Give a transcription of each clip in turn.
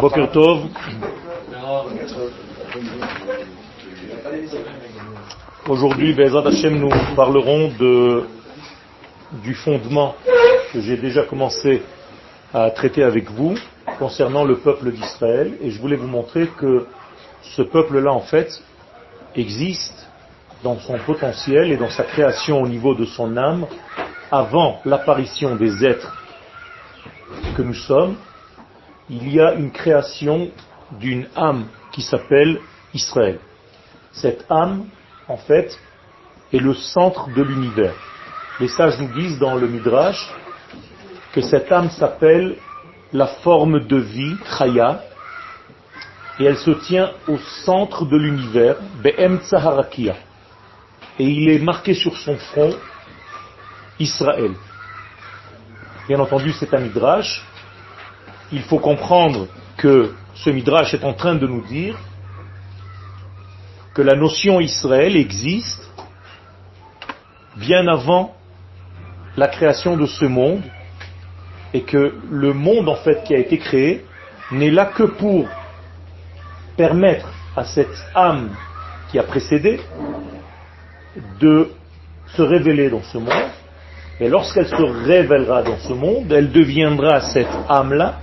Boker. Aujourd'hui, Bezat Hashem, nous parlerons du fondement que j'ai déjà commencé à traiter avec vous concernant le peuple d'Israël. Et je voulais vous montrer que ce peuple-là, en fait, existe dans son potentiel et dans sa création au niveau de son âme avant l'apparition des êtres que nous sommes, il y a une création d'une âme qui s'appelle Israël. Cette âme, en fait, est le centre de l'univers. Les sages nous disent dans le Midrash que cette âme s'appelle la forme de vie, Chaya, et elle se tient au centre de l'univers, Be'em Tsaharakia. Et il est marqué sur son front Israël. Bien entendu, c'est un midrash. Il faut comprendre que ce midrash est en train de nous dire que la notion Israël existe bien avant la création de ce monde et que le monde en fait qui a été créé n'est là que pour permettre à cette âme qui a précédé de se révéler dans ce monde. Et lorsqu'elle se révélera dans ce monde, elle deviendra cette âme-là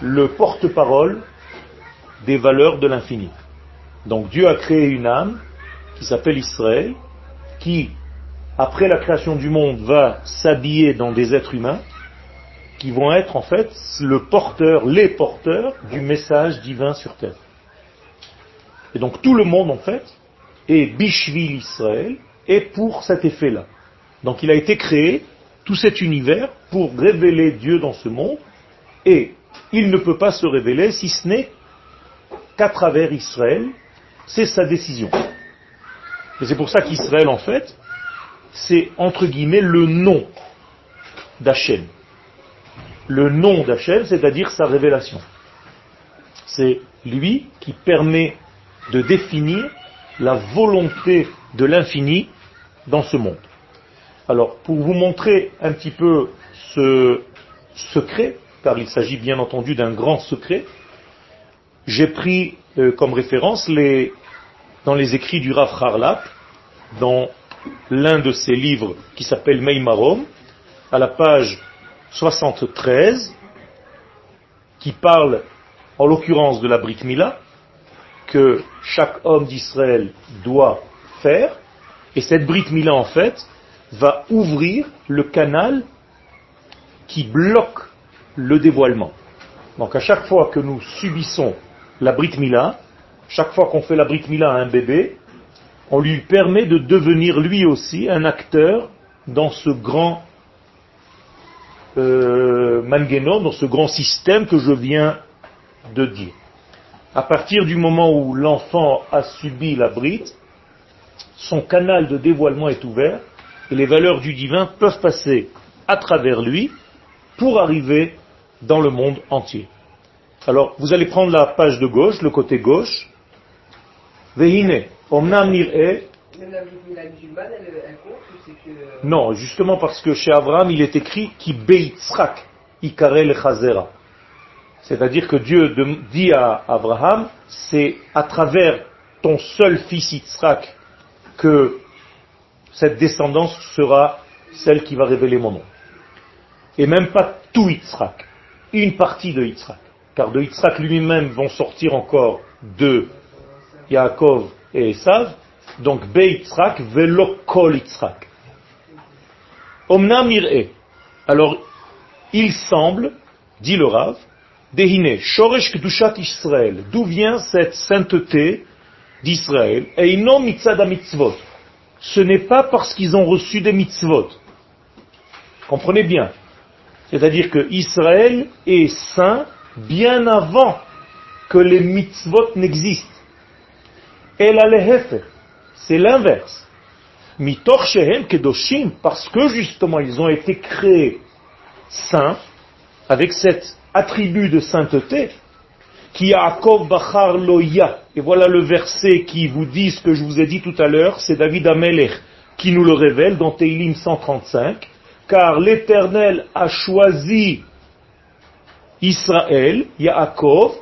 le porte-parole des valeurs de l'infini. Donc Dieu a créé une âme qui s'appelle Israël, qui, après la création du monde, va s'habiller dans des êtres humains qui vont être en fait le porteur, les porteurs du message divin sur terre. Et donc tout le monde en fait est Bishvil Israël et pour cet effet-là. Donc il a été créé, tout cet univers, pour révéler Dieu dans ce monde, et il ne peut pas se révéler si ce n'est qu'à travers Israël, c'est sa décision. Et c'est pour ça qu'Israël, en fait, c'est entre guillemets le nom d'Hachem. Le nom d'Hachem, c'est-à-dire sa révélation. C'est lui qui permet de définir la volonté de l'infini dans ce monde. Alors, pour vous montrer un petit peu ce secret, car il s'agit bien entendu d'un grand secret, j'ai pris euh, comme référence dans les écrits du Rav Harlap, dans l'un de ses livres qui s'appelle Meimarom, à la page 73, qui parle en l'occurrence de la Brit Mila, que chaque homme d'Israël doit faire, et cette Brit Mila en fait, va ouvrir le canal qui bloque le dévoilement. Donc à chaque fois que nous subissons la Brit Mila, chaque fois qu'on fait la Brit Mila à un bébé, on lui permet de devenir lui aussi un acteur dans ce grand euh, dans ce grand système que je viens de dire. À partir du moment où l'enfant a subi la Brit, son canal de dévoilement est ouvert et les valeurs du divin peuvent passer à travers lui pour arriver dans le monde entier. Alors, vous allez prendre la page de gauche, le côté gauche. Vehine, omnam Non, justement parce que chez Abraham, il est écrit qui beitzrak ikarel chazera. C'est-à-dire que Dieu dit à Abraham, c'est à travers ton seul fils Yitzhak que cette descendance sera celle qui va révéler mon nom. Et même pas tout Yitzhak, une partie de Yitzhak. Car de Yitzhak lui-même vont sortir encore de Yaakov et Esav, donc Be Yitzhak velo kol Yitzhak. Omnam Alors, il semble, dit le Rav, Dehine, Shoresh Kedushat Israël, d'où vient cette sainteté d'Israël, et inom mitzad mitzvot ce n'est pas parce qu'ils ont reçu des mitzvot. Comprenez bien. C'est-à-dire que Israël est saint bien avant que les mitzvot n'existent. El c'est l'inverse. Mitor shehem kedoshim, parce que justement ils ont été créés saints, avec cet attribut de sainteté, qui Yaakov Bachar Loya. Et voilà le verset qui vous dit ce que je vous ai dit tout à l'heure, c'est David Amelech qui nous le révèle dans Teilim 135, car l'Éternel a choisi Israël, Yaakov,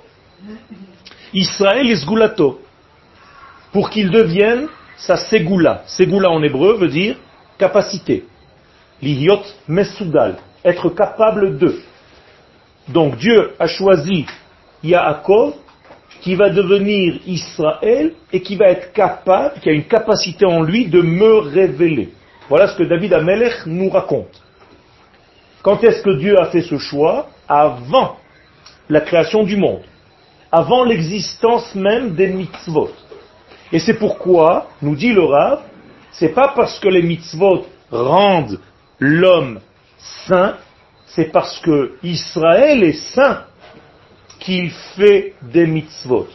Israël et Sgulato, pour qu'il devienne sa Segula. Segula en hébreu veut dire capacité. L'iot mesugal, être capable de. Donc Dieu a choisi Yaakov qui va devenir Israël et qui va être capable, qui a une capacité en lui de me révéler. Voilà ce que David Amelech nous raconte. Quand est-ce que Dieu a fait ce choix Avant la création du monde, avant l'existence même des mitzvot. Et c'est pourquoi, nous dit le Rav, c'est pas parce que les mitzvot rendent l'homme saint, c'est parce que Israël est saint qu'il fait des mitzvot.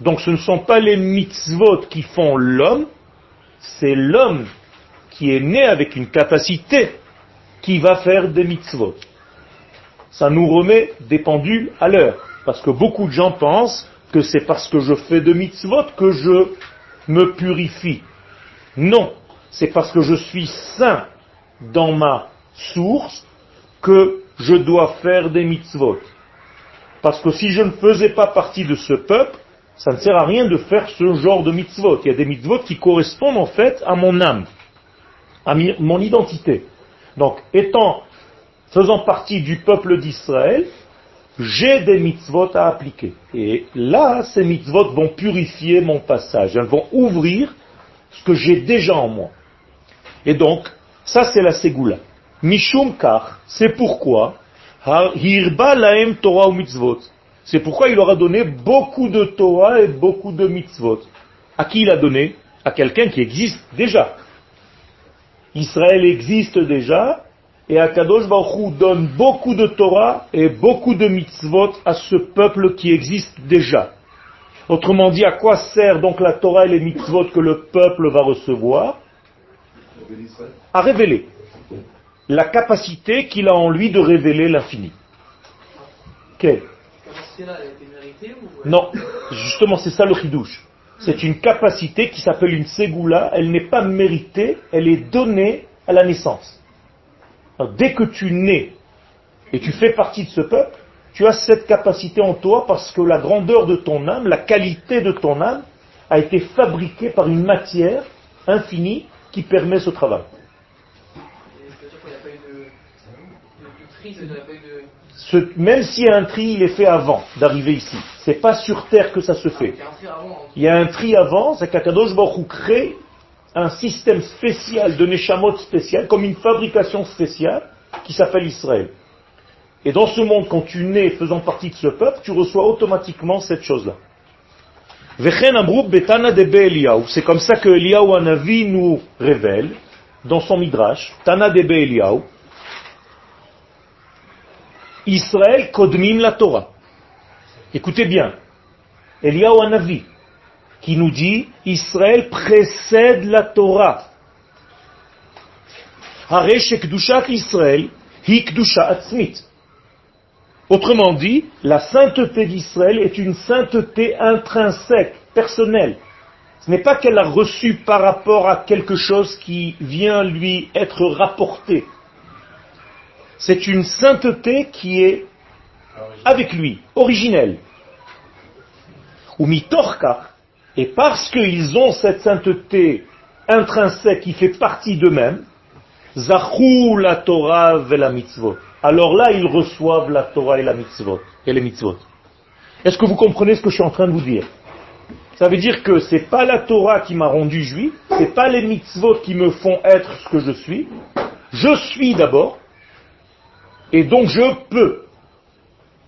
Donc ce ne sont pas les mitzvot qui font l'homme, c'est l'homme qui est né avec une capacité qui va faire des mitzvot. Ça nous remet des pendules à l'heure. Parce que beaucoup de gens pensent que c'est parce que je fais de mitzvot que je me purifie. Non, c'est parce que je suis saint dans ma source que je dois faire des mitzvot. Parce que si je ne faisais pas partie de ce peuple, ça ne sert à rien de faire ce genre de mitzvot. Il y a des mitzvot qui correspondent en fait à mon âme, à mon identité. Donc, étant, faisant partie du peuple d'Israël, j'ai des mitzvot à appliquer. Et là, ces mitzvot vont purifier mon passage. Elles vont ouvrir ce que j'ai déjà en moi. Et donc, ça c'est la Ségoula. Mishum kar, c'est pourquoi, hirba laem Torah ou mitzvot. C'est pourquoi il aura donné beaucoup de Torah et beaucoup de mitzvot. À qui il a donné? À quelqu'un qui existe déjà. Israël existe déjà, et Akadosh Baruch donne beaucoup de Torah et beaucoup de mitzvot à ce peuple qui existe déjà. Autrement dit, à quoi sert donc la Torah et les mitzvot que le peuple va recevoir? À révéler la capacité qu'il a en lui de révéler l'infini. Quelle Non, justement c'est ça le chidouche. C'est une capacité qui s'appelle une ségoula, elle n'est pas méritée, elle est donnée à la naissance. dès que tu nais et tu fais partie de ce peuple, tu as cette capacité en toi parce que la grandeur de ton âme, la qualité de ton âme a été fabriquée par une matière infinie qui permet ce travail même si un tri, il est fait avant d'arriver ici. C'est pas sur terre que ça se fait. Il y a un tri avant, c'est qu'Akadosh Baruch crée un système spécial de Neshamot spécial, comme une fabrication spéciale, qui s'appelle Israël. Et dans ce monde, quand tu nais faisant partie de ce peuple, tu reçois automatiquement cette chose-là. C'est comme ça que Eliyahu Anavi nous révèle, dans son Midrash, Tana de Eliyahu, Israël kodmim la Torah. Écoutez bien, Eliyahu Anavi, qui nous dit Israël précède la Torah. Israël, Autrement dit, la sainteté d'Israël est une sainteté intrinsèque, personnelle. Ce n'est pas qu'elle a reçu par rapport à quelque chose qui vient lui être rapporté c'est une sainteté qui est avec lui, originelle. Ou mitorka, et parce qu'ils ont cette sainteté intrinsèque qui fait partie d'eux-mêmes, zachou la Torah et la mitzvot. Alors là, ils reçoivent la Torah et la mitzvot, et les mitzvot. Est-ce que vous comprenez ce que je suis en train de vous dire? Ça veut dire que c'est pas la Torah qui m'a rendu juif, c'est pas les mitzvot qui me font être ce que je suis. Je suis d'abord, et donc je peux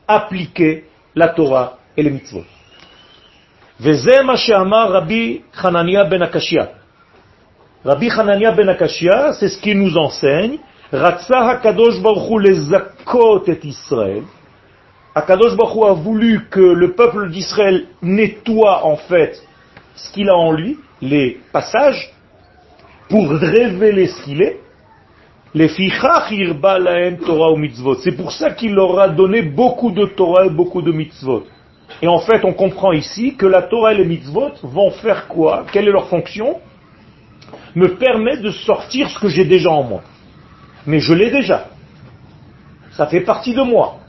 appliquer la Torah et les mitzvot. Ben Akashia. Rabbi Hanania ben Akashia, c'est ce qu'il nous enseigne. Ratsa HaKadosh Baruch les zakot et Israël. Akadosh Baruch a voulu que le peuple d'Israël nettoie en fait ce qu'il a en lui, les passages, pour révéler ce qu'il est. C'est pour ça qu'il leur a donné beaucoup de Torah et beaucoup de mitzvot. Et en fait, on comprend ici que la Torah et les mitzvot vont faire quoi? Quelle est leur fonction? Me permet de sortir ce que j'ai déjà en moi. Mais je l'ai déjà. Ça fait partie de moi.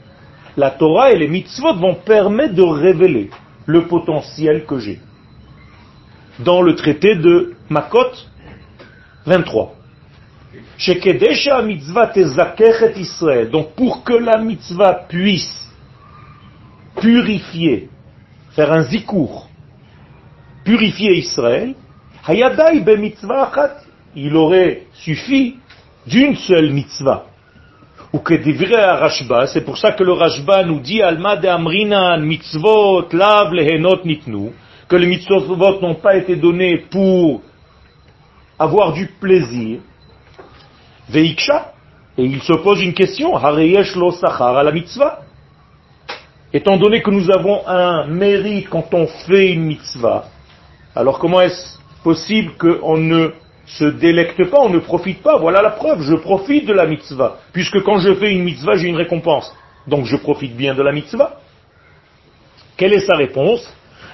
La Torah et les mitzvot vont permettre de révéler le potentiel que j'ai. Dans le traité de Makot 23. Donc pour que la mitzvah puisse purifier, faire un zikour, purifier Israël, il aurait suffi d'une seule mitzvah. Ou que Rashba, c'est pour ça que le Rashba nous dit Alma de Amrina mitzvot lav lehenot nitnu, que les mitzvot n'ont pas été donnés pour avoir du plaisir. Veiksha, et il se pose une question, Hareyesh lo sachar à la mitzvah? Étant donné que nous avons un mérite quand on fait une mitzvah, alors comment est-ce possible qu'on ne se délecte pas, on ne profite pas? Voilà la preuve, je profite de la mitzvah. Puisque quand je fais une mitzvah, j'ai une récompense. Donc je profite bien de la mitzvah. Quelle est sa réponse?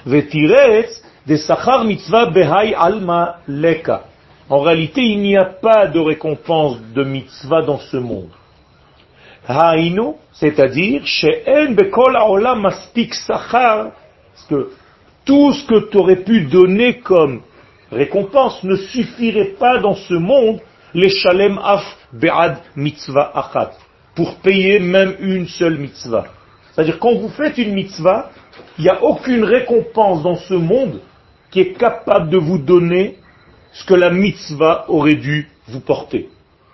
De sachar mitzvah alma leka. En réalité, il n'y a pas de récompense de mitzvah dans ce monde. Hainu, c'est-à-dire, she'en bekol haolam mastik sachar, parce que tout ce que tu aurais pu donner comme récompense ne suffirait pas dans ce monde les shalem af be'ad mitzvah achat, pour payer même une seule mitzvah. C'est-à-dire quand vous faites une mitzvah, il n'y a aucune récompense dans ce monde qui est capable de vous donner ce que la mitzvah aurait dû vous porter.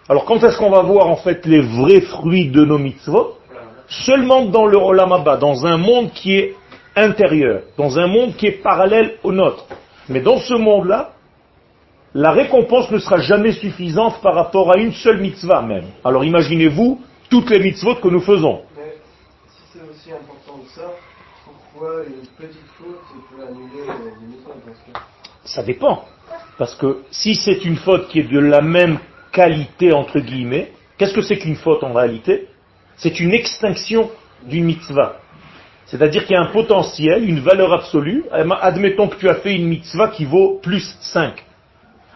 Alors quand est-ce qu'on va voir en fait les vrais fruits de nos mitzvot? Seulement dans le Olamaba, dans un monde qui est intérieur, dans un monde qui est parallèle au nôtre. Mais dans ce monde-là, la récompense ne sera jamais suffisante par rapport à une seule mitzvah même. Alors imaginez-vous toutes les mitzvot que nous faisons. Mais si c'est aussi important que ça, pourquoi une petite faute peut annuler les mitzvot Ça dépend. Parce que si c'est une faute qui est de la même qualité, entre guillemets, qu'est-ce que c'est qu'une faute en réalité? C'est une extinction d'une mitzvah. C'est-à-dire qu'il y a un potentiel, une valeur absolue. Admettons que tu as fait une mitzvah qui vaut plus 5.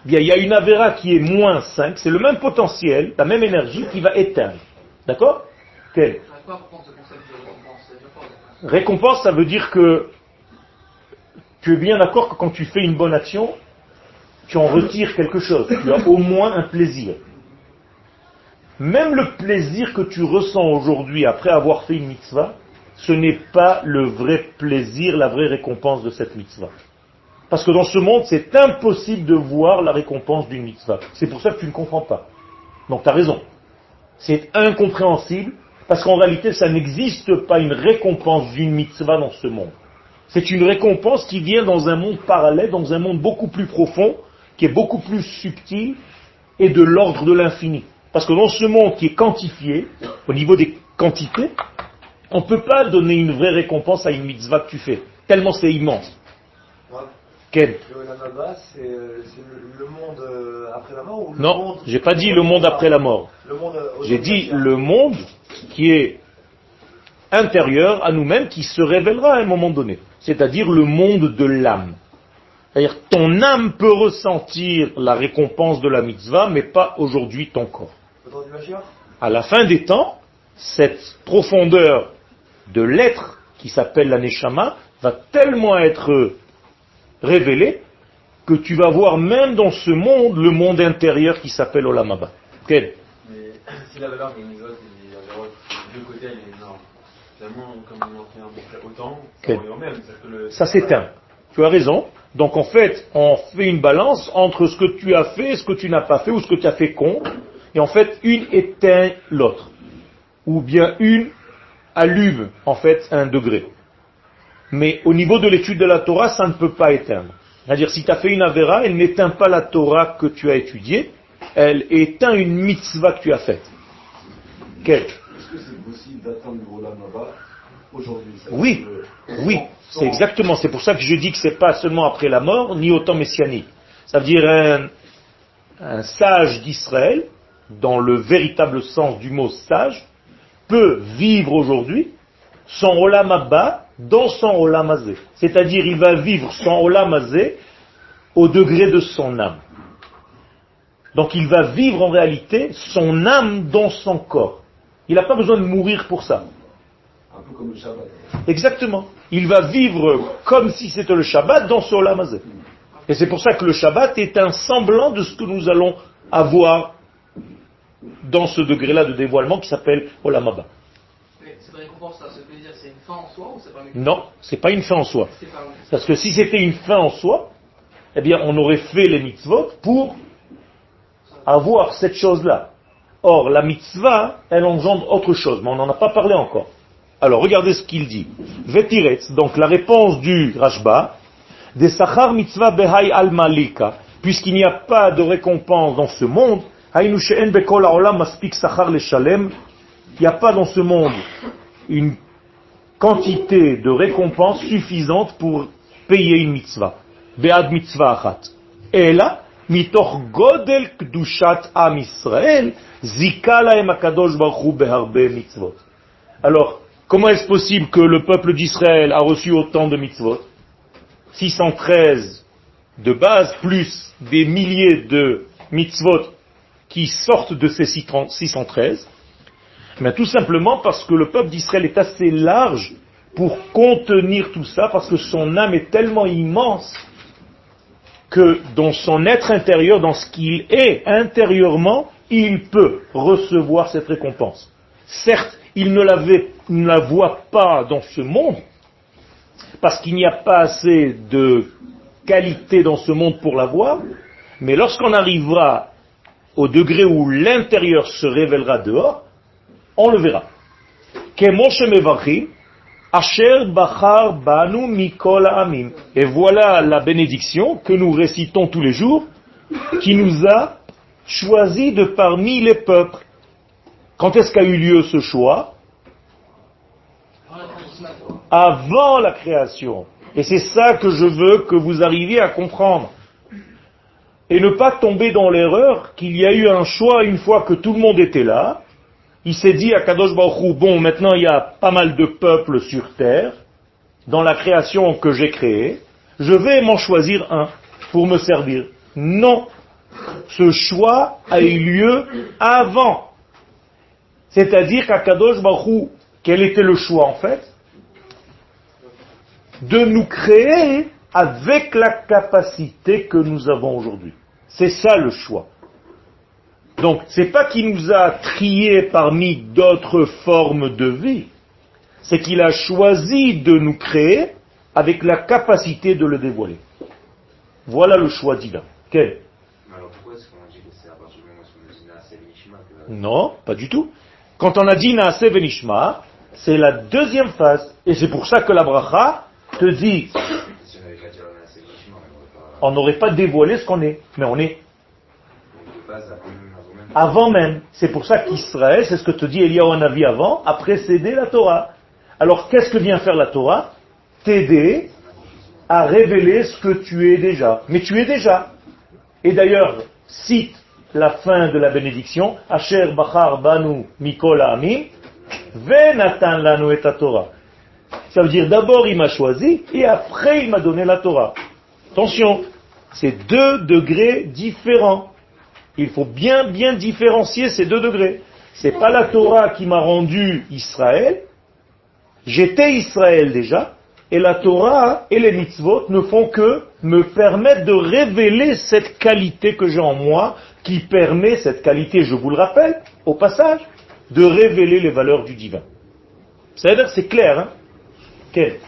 Bien, il y a une avéra qui est moins 5, c'est le même potentiel, la même énergie qui va éteindre. D'accord? Quel? Récompense, ça veut dire que tu es bien d'accord que quand tu fais une bonne action, tu en retires quelque chose. Tu as au moins un plaisir. Même le plaisir que tu ressens aujourd'hui après avoir fait une mitzvah, ce n'est pas le vrai plaisir, la vraie récompense de cette mitzvah. Parce que dans ce monde, c'est impossible de voir la récompense d'une mitzvah. C'est pour ça que tu ne comprends pas. Donc tu as raison. C'est incompréhensible, parce qu'en réalité, ça n'existe pas une récompense d'une mitzvah dans ce monde. C'est une récompense qui vient dans un monde parallèle, dans un monde beaucoup plus profond, qui est beaucoup plus subtil et de l'ordre de l'infini. Parce que dans ce monde qui est quantifié, au niveau des quantités, on ne peut pas donner une vraie récompense à une mitzvah que tu fais, tellement c'est immense. Quel c'est le monde euh, après la mort ou le Non, j'ai pas dit le monde après la mort. J'ai dit le monde qui est intérieur à nous-mêmes, qui se révélera à un moment donné. C'est-à-dire le monde de l'âme. C'est-à-dire ton âme peut ressentir la récompense de la mitzvah, mais pas aujourd'hui ton corps. À la fin des temps, cette profondeur de l'être qui s'appelle la neshama va tellement être révélée que tu vas voir même dans ce monde le monde intérieur qui s'appelle Olamaba. Quel Mais si la valeur d'une mitzvah, c'est deux côtés, elle est énorme. Finalement, comme on en fait autant, ça même. Ça s'éteint. Tu as raison. Donc en fait, on fait une balance entre ce que tu as fait ce que tu n'as pas fait, ou ce que tu as fait contre, et en fait, une éteint l'autre. Ou bien une allume en fait un degré. Mais au niveau de l'étude de la Torah, ça ne peut pas éteindre. C'est-à-dire, si tu as fait une Avera, elle n'éteint pas la Torah que tu as étudiée, elle éteint une mitzvah que tu as faite. Est-ce que c'est possible d'atteindre le aujourd'hui Oui, oui, c'est exactement. C'est pour ça que je dis que c'est pas seulement après la mort, ni au temps messianique. Ça veut dire un, un sage d'Israël, dans le véritable sens du mot sage, peut vivre aujourd'hui son olam abba dans son olam C'est-à-dire, il va vivre son olam au degré de son âme. Donc il va vivre en réalité son âme dans son corps. Il n'a pas besoin de mourir pour ça. Un peu comme le Shabbat. Exactement. Il va vivre comme si c'était le Shabbat dans ce Olam Hazeh. Et c'est pour ça que le Shabbat est un semblant de ce que nous allons avoir dans ce degré-là de dévoilement qui s'appelle Olam Haba. Mais cette récompense-là, ça veut dire c'est une fin en soi ou c'est pas une Non, c'est pas une fin en soi. Pas Parce que si c'était une fin en soi, eh bien, on aurait fait les mitzvot pour avoir cette chose-là. Or, la mitzvah, elle engendre autre chose, mais on n'en a pas parlé encore. Alors, regardez ce qu'il dit. Vetiretz, donc la réponse du Rashba, des sachar mitzvah behai al malika, puisqu'il n'y a pas de récompense dans ce monde, bekol sachar le shalem, il n'y a pas dans ce monde une quantité de récompense suffisante pour payer une mitzvah. Be'ad mitzvah achat. Et là, mitoch godel kdushat am Israël, zika lahem akadosh baruch hu beharbe mitzvot. Alors, comment est-ce possible que le peuple d'Israël a reçu autant de mitzvot? 613 de base, plus des milliers de mitzvot qui sortent de ces 613 mais tout simplement parce que le peuple d'Israël est assez large pour contenir tout ça, parce que son âme est tellement immense que dans son être intérieur, dans ce qu'il est intérieurement, il peut recevoir cette récompense. Certes, il ne, la voit pas dans ce monde, parce qu'il n'y a pas assez de qualité dans ce monde pour la voir, mais lorsqu'on arrivera au degré où l'intérieur se révélera dehors, on le verra. Et voilà la bénédiction que nous récitons tous les jours, qui nous a choisi de parmi les peuples. Quand est-ce qu'a eu lieu ce choix. Avant la création. Et c'est ça que je veux que vous arriviez à comprendre. Et ne pas tomber dans l'erreur qu'il y a eu un choix une fois que tout le monde était là, il s'est dit à Kadosh Baruch bon, maintenant il y a pas mal de peuples sur terre, dans la création que j'ai créée, je vais m'en choisir un pour me servir. Non. Ce choix a eu lieu avant. C'est-à-dire qu'à Kadosh Baruch quel était le choix en fait De nous créer avec la capacité que nous avons aujourd'hui. C'est ça le choix. Donc, c'est pas qu'il nous a triés parmi d'autres formes de vie, c'est qu'il a choisi de nous créer avec la capacité de le dévoiler. Voilà le choix divin. Quel? Mais alors pourquoi est-ce qu'on dit que c'est à partir du moment où on dit Naaseh Nishma que Non, pas du tout. Quand on a dit Naaseh Venishma, c'est la deuxième phase. Et c'est pour ça que la bracha te dit, on n'aurait pas. dévoilé ce qu'on est, mais on est avant même. C'est pour ça qu'Israël, c'est ce que te dit Eliyahu Hanavi avant, a précédé la Torah. Alors qu'est-ce que vient faire la Torah? T'aider à révéler ce que tu es déjà. Mais tu es déjà. Et d'ailleurs, cite la fin de la bénédiction, Asher Bachar Banu Mikol Amim, Venatan Lanu et Torah. Ça veut dire d'abord il m'a choisi et après il m'a donné la Torah. Attention, c'est deux degrés différents. Il faut bien bien différencier ces deux degrés. C'est pas la Torah qui m'a rendu Israël. J'étais Israël déjà, et la Torah et les mitzvot ne font que me permettre de révéler cette qualité que j'ai en moi, qui permet cette qualité, je vous le rappelle, au passage, de révéler les valeurs du divin. C'est-à-dire, c'est clair, hein Quel?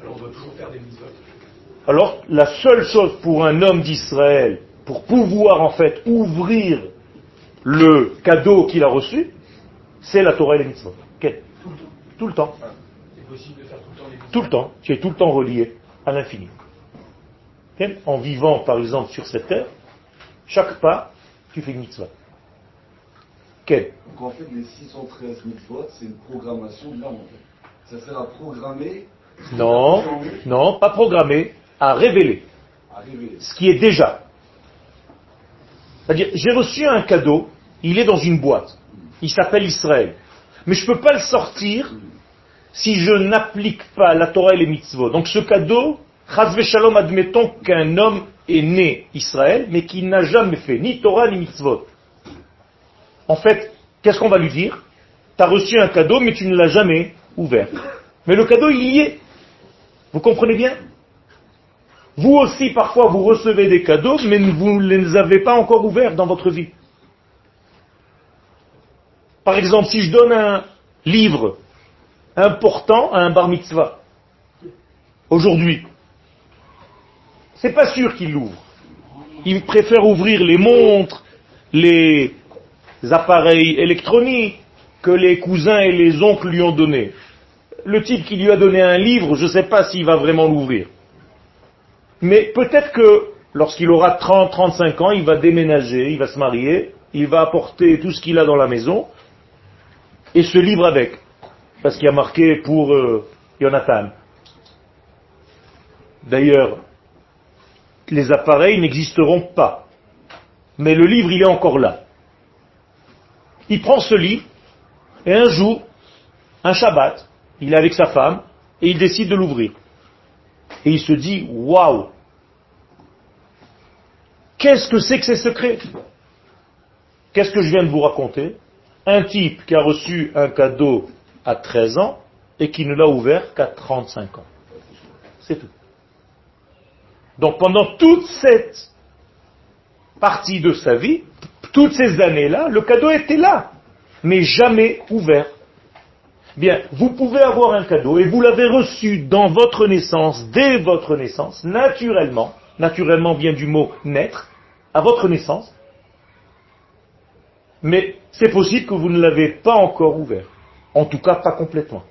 Alors on doit toujours faire des mitzvot. alors, la seule chose pour un homme d'Israël, pour pouvoir en fait ouvrir le cadeau qu'il a reçu, c'est la Torah et les mitzvot. Quel? Tout le temps. C'est possible de faire tout le temps des mitzvot. Tout le temps. Tu es tout le temps relié à l'infini. En vivant, par exemple, sur cette terre, chaque pas, tu fais une mitzvah. Quel? Donc en fait, les 613 mitzvot, c'est une programmation de l'âme. Ça sert à programmer, Non, non, pas programmé, à révéler à révéler. ce qui est déjà. C'est-à-dire, j'ai reçu un cadeau, il est dans une boîte, il s'appelle Israël. Mais je ne peux pas le sortir si je n'applique pas la Torah et les mitzvot. Donc ce cadeau, Chaz Shalom, admettons qu'un homme est né Israël, mais qui n'a jamais fait ni Torah ni mitzvot. En fait, qu'est-ce qu'on va lui dire Tu as reçu un cadeau, mais tu ne l'as jamais ouvert. Mais le cadeau, il y est. Vous comprenez bien? Vous aussi, parfois, vous recevez des cadeaux, mais vous ne les avez pas encore ouverts dans votre vie. Par exemple, si je donne un livre important à un bar mitzvah, aujourd'hui, c'est pas sûr qu'il l'ouvre. Il préfère ouvrir les montres, les appareils électroniques que les cousins et les oncles lui ont donné. Le type qui lui a donné un livre, je ne sais pas s'il va vraiment l'ouvrir. Mais peut-être que lorsqu'il aura 30, 35 ans, il va déménager, il va se marier, il va apporter tout ce qu'il a dans la maison et ce livre avec. Parce qu'il y a marqué pour euh, Jonathan. D'ailleurs, les appareils n'existeront pas. Mais le livre, il est encore là. Il prend ce livre, et un jour, un Shabbat, il est avec sa femme, et il décide de l'ouvrir. Et il se dit, waouh, qu'est-ce que c'est que ces secrets? Qu'est-ce que je viens de vous raconter? Un type qui a reçu un cadeau à 13 ans et qui ne l'a ouvert qu'à 35 ans. C'est tout. Donc pendant toute cette partie de sa vie, toutes ces années-là, le cadeau était là, mais jamais ouvert. Bien, vous pouvez avoir un cadeau et vous l'avez reçu dans votre naissance, dès votre naissance, naturellement, naturellement vient du mot naître, à votre naissance, mais c'est possible que vous ne l'avez pas encore ouvert. En tout cas, pas complètement.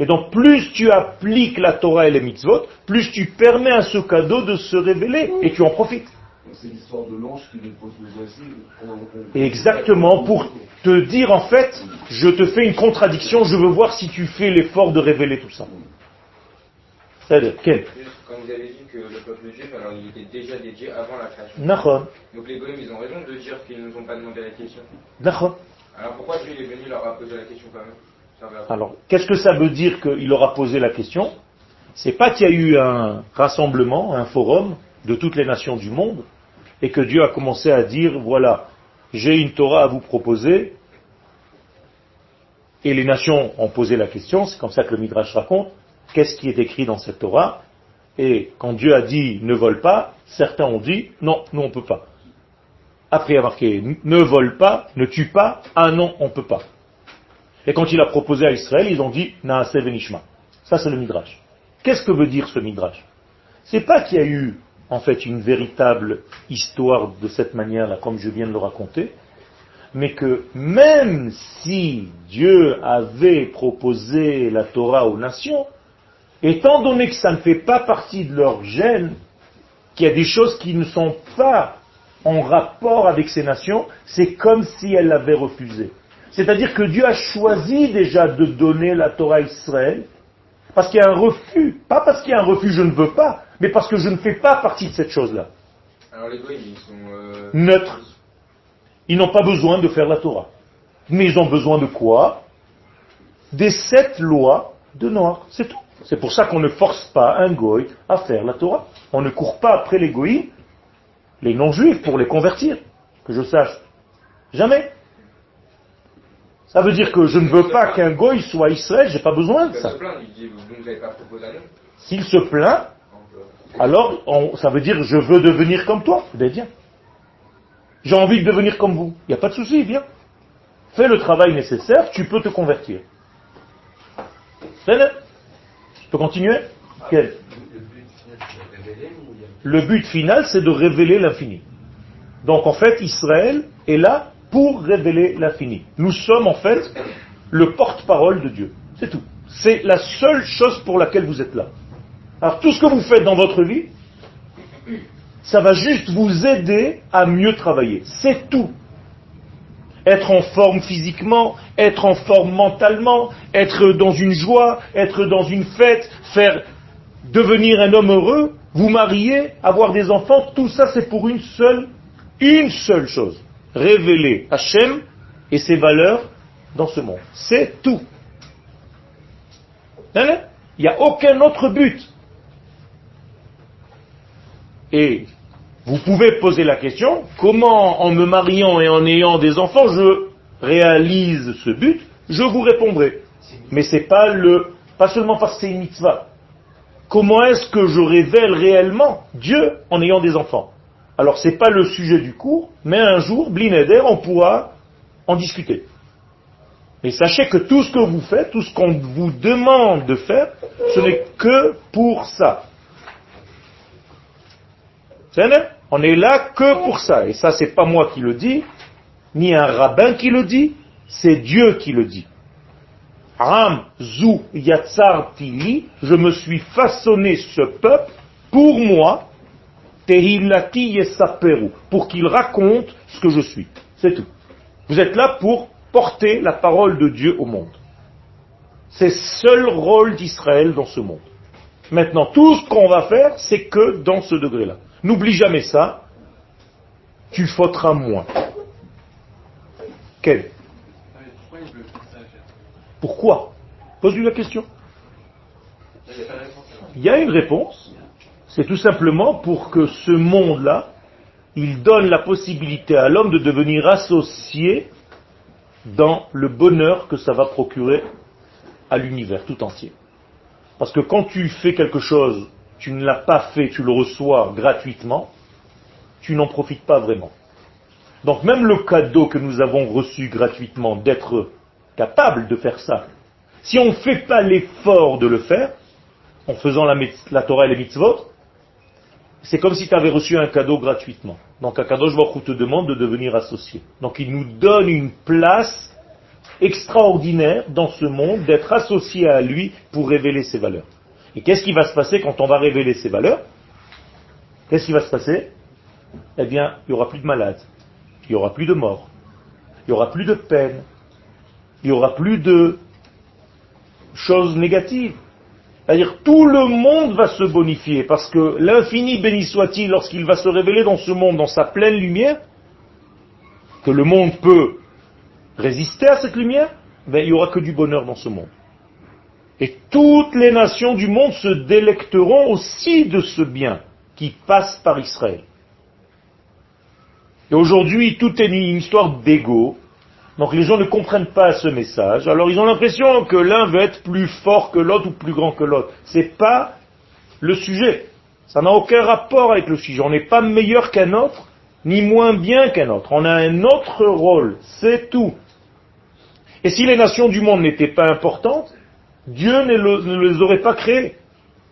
Et donc, plus tu appliques la Torah et les mitzvot, plus tu permets à ce cadeau de se révéler et tu en profites. C'est l'histoire de l'ange qui lui pose le Exactement, pour te dire en fait, je te fais une contradiction, je veux voir si tu fais l'effort de révéler tout ça. C'est-à-dire, quel? Quand vous avez dit que le peuple juif, alors il était déjà dédié avant la création. Donc les golems, ils ont raison de dire qu'ils ne nous ont pas demandé la question. Alors pourquoi Dieu est venu leur posé la question quand même? Alors, qu'est-ce que ça veut dire qu'il aura posé la question? C'est pas qu'il y a eu un rassemblement, un forum de toutes les nations du monde, et que Dieu a commencé à dire, voilà, j'ai une Torah à vous proposer, et les nations ont posé la question, c'est comme ça que le Midrash raconte, qu'est-ce qui est écrit dans cette Torah? Et quand Dieu a dit ne vole pas, certains ont dit non, nous on ne peut pas. Après il y a marqué ne vole pas, ne tue pas, ah non, on ne peut pas. Et quand il a proposé à Israël, ils ont dit Naase Venishma. Ça, c'est le Midrash. Qu'est-ce que veut dire ce Midrash? C'est pas qu'il y a eu, en fait, une véritable histoire de cette manière-là, comme je viens de le raconter, mais que même si Dieu avait proposé la Torah aux nations, étant donné que ça ne fait pas partie de leur gène, qu'il y a des choses qui ne sont pas en rapport avec ces nations, c'est comme si elles l'avaient refusé. C'est-à-dire que Dieu a choisi déjà de donner la Torah à Israël, parce qu'il y a un refus. Pas parce qu'il y a un refus, je ne veux pas, mais parce que je ne fais pas partie de cette chose-là. Alors les ils sont... Euh, Neutres. Ils n'ont pas besoin de faire la Torah. Mais ils ont besoin de quoi? Des sept lois de Noir. C'est tout. C'est pour ça qu'on ne force pas un goy à faire la Torah. On ne court pas après les goïs, les non-juifs, pour les convertir. Que je sache. Jamais. Ça veut dire que je ne veux pas qu'un goy soit Israël, j'ai pas besoin de ça. S'il se plaint, alors ça veut dire je veux devenir comme toi. Eh bien, J'ai envie de devenir comme vous. Il n'y a pas de souci, viens. Fais le travail nécessaire, tu peux te convertir. Tu peux continuer? Quel? Le but final, c'est de révéler l'infini. Donc en fait, Israël est là pour révéler l'infini. Nous sommes en fait le porte-parole de Dieu. C'est tout. C'est la seule chose pour laquelle vous êtes là. Alors tout ce que vous faites dans votre vie, ça va juste vous aider à mieux travailler. C'est tout. Être en forme physiquement, être en forme mentalement, être dans une joie, être dans une fête, faire devenir un homme heureux, vous marier, avoir des enfants, tout ça c'est pour une seule, une seule chose révéler Hachem et ses valeurs dans ce monde. C'est tout. Il n'y a aucun autre but. Et vous pouvez poser la question, comment en me mariant et en ayant des enfants je réalise ce but? Je vous répondrai. Mais c'est pas le, pas seulement parce que c'est une mitzvah. Comment est-ce que je révèle réellement Dieu en ayant des enfants? Alors c'est pas le sujet du cours, mais un jour, Blinéder, on pourra en discuter. Et sachez que tout ce que vous faites, tout ce qu'on vous demande de faire, ce n'est que pour ça. On est là que pour ça. Et ça, c'est pas moi qui le dis, ni un rabbin qui le dit, c'est Dieu qui le dit. Ram zu yatsar tili, je me suis façonné ce peuple pour moi, tehilati yesaperu, pour qu'il raconte ce que je suis. C'est tout. Vous êtes là pour porter la parole de Dieu au monde. C'est le seul rôle d'Israël dans ce monde. Maintenant, tout ce qu'on va faire, c'est que dans ce degré-là. N'oublie jamais ça, tu fauteras moins. Quel? Pourquoi? Pose-lui la question. Il y a une réponse. C'est tout simplement pour que ce monde-là, il donne la possibilité à l'homme de devenir associé dans le bonheur que ça va procurer à l'univers tout entier. Parce que quand tu fais quelque chose, tu ne l'as pas fait, tu le reçois gratuitement, tu n'en profites pas vraiment. Donc même le cadeau que nous avons reçu gratuitement d'être capable de faire ça, si on ne fait pas l'effort de le faire, en faisant la, Torah et les mitzvot, c'est comme si tu avais reçu un cadeau gratuitement. Donc Akadosh Baruch te demande de devenir associé. Donc il nous donne une place extraordinaire dans ce monde d'être associé à lui pour révéler ses valeurs. Et qu'est-ce qui va se passer quand on va révéler ses valeurs? Qu'est-ce qui va se passer? Eh bien, il n'y aura plus de malades, il n'y aura plus de morts, il n'y aura plus de peine, il n'y aura plus de choses négatives. C'est-à-dire tout le monde va se bonifier, parce que l'infini béni soit-il lorsqu'il va se révéler dans ce monde, dans sa pleine lumière, que le monde peut résister à cette lumière, ben, il n'y aura que du bonheur dans ce monde. Et toutes les nations du monde se délecteront aussi de ce bien qui passe par Israël. Et aujourd'hui, tout est une histoire d'ego. Donc les gens ne comprennent pas ce message. Alors ils ont l'impression que l'un veut être plus fort que l'autre ou plus grand que l'autre. Ce n'est pas le sujet. Ça n'a aucun rapport avec le sujet. On n'est pas meilleur qu'un autre, ni moins bien qu'un autre. On a un autre rôle. C'est tout. Et si les nations du monde n'étaient pas importantes, Dieu ne, les aurait pas créées.